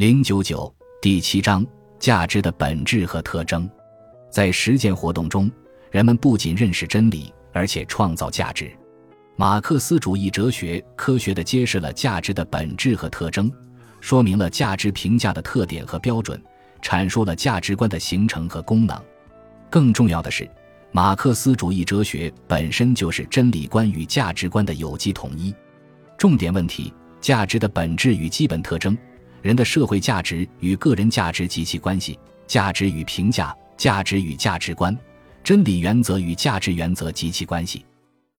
零九九第七章价值的本质和特征。在实践活动中，人们不仅认识真理，而且创造价值。马克思主义哲学科学地揭示了价值的本质和特征，说明了价值评价的特点和标准，阐述了价值观的形成和功能。更重要的是，马克思主义哲学本身就是真理观与价值观的有机统一。重点问题：价值的本质与基本特征。人的社会价值与个人价值及其关系，价值与评价，价值与价值观，真理原则与价值原则及其关系。